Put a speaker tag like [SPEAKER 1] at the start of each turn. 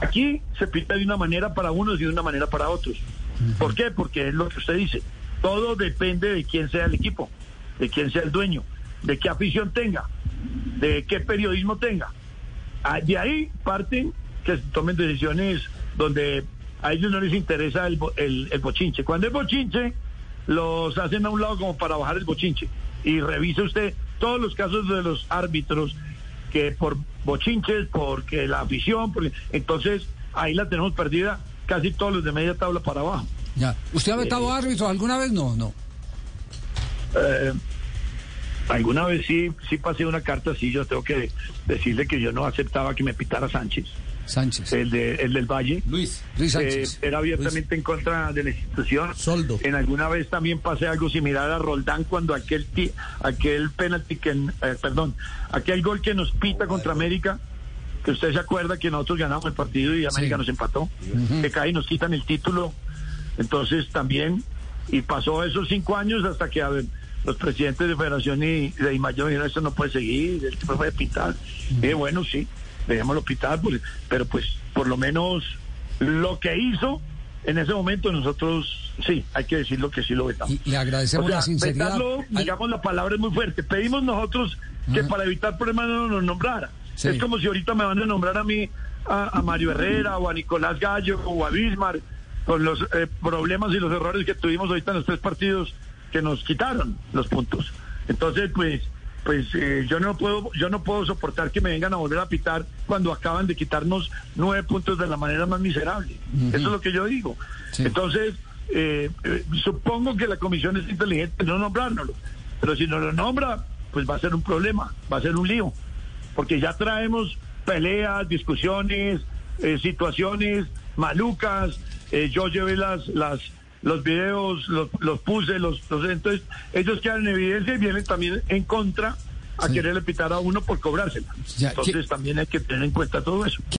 [SPEAKER 1] Aquí se pita de una manera para unos y de una manera para otros. ¿Por qué? Porque es lo que usted dice. Todo depende de quién sea el equipo, de quién sea el dueño, de qué afición tenga, de qué periodismo tenga. Ah, De ahí parten que se tomen decisiones donde a ellos no les interesa el, el, el bochinche. Cuando es bochinche, los hacen a un lado como para bajar el bochinche. Y revise usted todos los casos de los árbitros que por bochinches, porque la afición, porque entonces ahí la tenemos perdida casi todos los de media tabla para abajo.
[SPEAKER 2] Ya. ¿Usted ha vetado árbitros alguna vez? No, no.
[SPEAKER 1] Eh, alguna vez sí, sí pasé una carta así, yo tengo que decirle que yo no aceptaba que me pitara Sánchez,
[SPEAKER 2] Sánchez.
[SPEAKER 1] el, de, el del Valle.
[SPEAKER 3] Luis.
[SPEAKER 2] Luis
[SPEAKER 1] Eh,
[SPEAKER 2] Sánchez.
[SPEAKER 1] era abiertamente en contra de la institución.
[SPEAKER 3] Soldo.
[SPEAKER 1] En alguna vez también pasé algo similar a Roldán cuando aquel ti- aquel penalti que eh, perdón, aquel gol que nos pita contra América, que usted se acuerda que nosotros ganamos el partido y América
[SPEAKER 2] Sí.
[SPEAKER 1] nos empató, que cae y nos quitan el título. Entonces también y pasó esos cinco años hasta que a ver, los presidentes de Federación y de Imayo dijeron esto no puede seguir, el tipo puede pitar. Y dije, bueno, sí, dejémoslo pitar, pues, pero pues por lo menos lo que hizo en ese momento nosotros sí, hay que decirlo que sí lo vetamos.
[SPEAKER 2] Y le agradecemos
[SPEAKER 1] O sea,
[SPEAKER 2] la sinceridad.
[SPEAKER 1] vetarlo, digamos, la palabra es muy fuerte. Pedimos nosotros que
[SPEAKER 2] Ajá.
[SPEAKER 1] para evitar problemas no nos nombrara.
[SPEAKER 2] Sí.
[SPEAKER 1] Es como si ahorita me van a nombrar a mí, a, a Mario Herrera o a Nicolás Gallo o a Bismar, con los eh, problemas y los errores que tuvimos ahorita en los tres partidos que nos quitaron los puntos. Entonces, pues, pues eh, yo no puedo, yo no puedo soportar que me vengan a volver a pitar cuando acaban de quitarnos nueve puntos de la manera más miserable. Eso es lo que yo digo.
[SPEAKER 2] Sí.
[SPEAKER 1] Entonces, eh, eh, supongo que la comisión es inteligente en no nombrárnoslo, pero si no lo nombra, pues va a ser un problema, va a ser un lío, porque ya traemos peleas, discusiones, eh, situaciones malucas. eh, yo llevé las, las, los videos, los, los puse, los, los- entonces ellos quedan en evidencia y vienen también en contra a
[SPEAKER 2] Sí.
[SPEAKER 1] quererle pitar a uno por cobrársela.
[SPEAKER 2] Ya,
[SPEAKER 1] Entonces
[SPEAKER 2] ¿qué-
[SPEAKER 1] también hay que tener en cuenta todo eso.